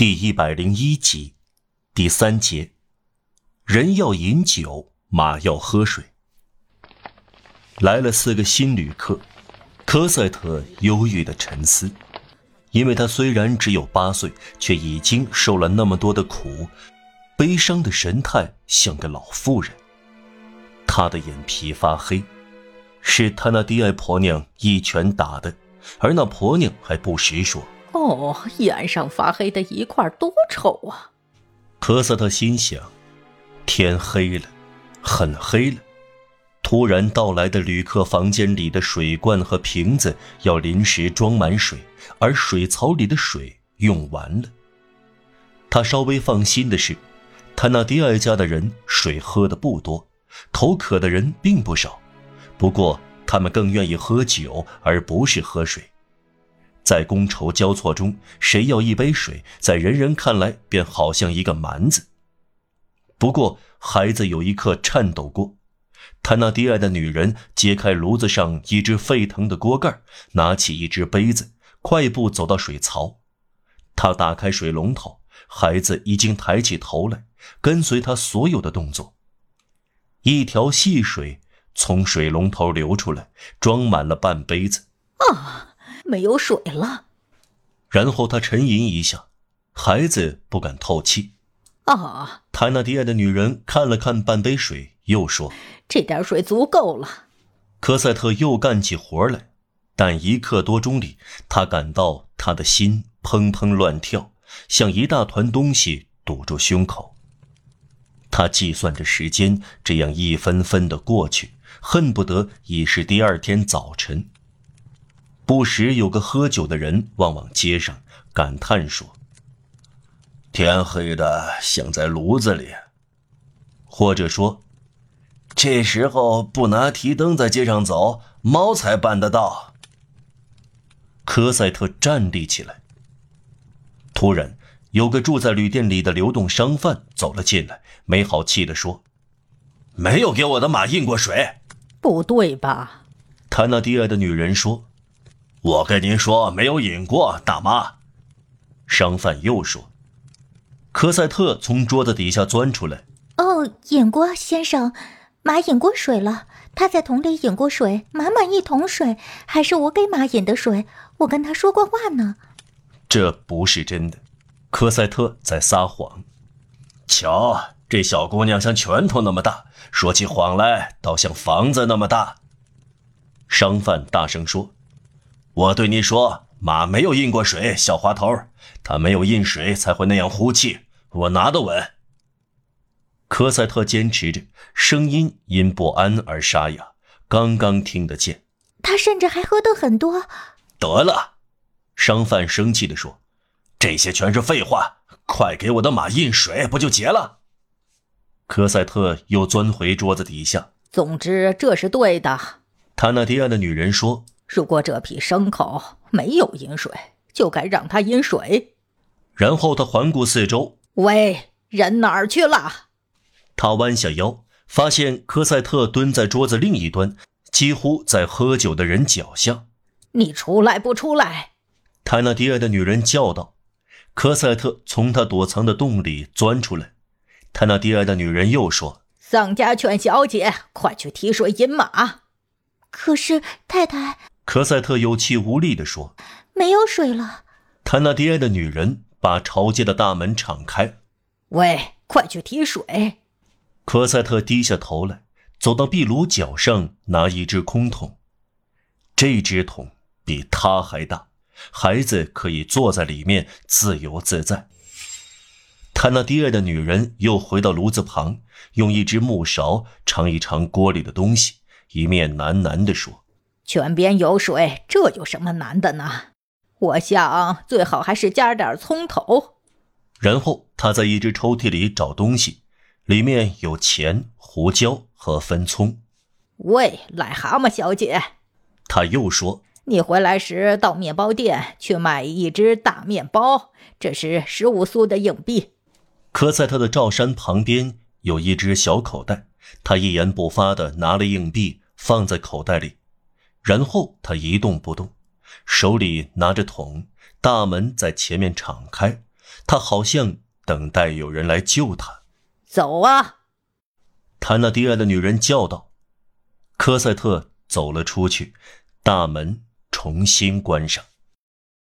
第一百零一集，第三节，人要饮酒，马要喝水。来了四个新旅客，科赛特忧郁的沉思，因为他虽然只有八岁，却已经受了那么多的苦，悲伤的神态像个老妇人。他的眼皮发黑，是他那低矮婆娘一拳打的，而那婆娘还不时说。哦，眼上发黑的一块多丑啊！科斯特心想：天黑了，很黑了。突然到来的旅客房间里的水罐和瓶子要临时装满水，而水槽里的水用完了。他稍微放心的是，他那迪尔家的人水喝的不多，口渴的人并不少。不过他们更愿意喝酒，而不是喝水。在觥筹交错中，谁要一杯水，在人人看来便好像一个蛮子。不过，孩子有一刻颤抖过。他那低矮的女人揭开炉子上一只沸腾的锅盖，拿起一只杯子，快步走到水槽。他打开水龙头，孩子已经抬起头来，跟随他所有的动作。一条细水从水龙头流出来，装满了半杯子。啊！没有水了，然后他沉吟一下，孩子不敢透气。啊！泰纳迪埃的女人看了看半杯水，又说：“这点水足够了。”科赛特又干起活来，但一刻多钟里，他感到他的心砰砰乱跳，像一大团东西堵住胸口。他计算着时间，这样一分分的过去，恨不得已是第二天早晨。不时有个喝酒的人望望街上，感叹说：“天黑的像在炉子里。”或者说：“这时候不拿提灯在街上走，猫才办得到。”科赛特站立起来。突然，有个住在旅店里的流动商贩走了进来，没好气地说：“没有给我的马印过水。”不对吧？他那低矮的女人说。我跟您说，没有饮过，大妈。商贩又说：“科赛特从桌子底下钻出来。哦，饮过，先生，马饮过水了。他在桶里饮过水，满满一桶水，还是我给马饮的水。我跟他说过话呢。这不是真的，科赛特在撒谎。瞧，这小姑娘像拳头那么大，说起谎来倒像房子那么大。商贩大声说。我对你说，马没有印过水，小滑头，它没有印水才会那样呼气。我拿得稳。科赛特坚持着，声音因不安而沙哑，刚刚听得见。他甚至还喝得很多。得了，商贩生气地说：“这些全是废话，快给我的马印水，不就结了？”科赛特又钻回桌子底下。总之，这是对的。他那迪亚的女人说。如果这匹牲口没有饮水，就该让它饮水。然后他环顾四周，喂，人哪儿去了？他弯下腰，发现科赛特蹲在桌子另一端，几乎在喝酒的人脚下。你出来不出来？泰纳迪埃的女人叫道。科赛特从他躲藏的洞里钻出来。泰纳迪埃的女人又说：“丧家犬小姐，快去提水饮马。”可是太太。科赛特有气无力地说：“没有水了。”坦纳迪埃的女人把朝街的大门敞开。“喂，快去提水！”科赛特低下头来，走到壁炉角上，拿一只空桶。这只桶比他还大，孩子可以坐在里面自由自在。坦纳迪埃的女人又回到炉子旁，用一只木勺尝一尝锅里的东西，一面喃喃地说。泉边有水，这有什么难的呢？我想最好还是加点葱头。然后他在一只抽屉里找东西，里面有钱、胡椒和分葱。喂，癞蛤蟆小姐，他又说：“你回来时到面包店去买一只大面包，这是十五苏的硬币。”可在他的罩衫旁边有一只小口袋，他一言不发地拿了硬币放在口袋里。然后他一动不动，手里拿着桶，大门在前面敞开，他好像等待有人来救他。走啊！他那低矮的女人叫道。科赛特走了出去，大门重新关上。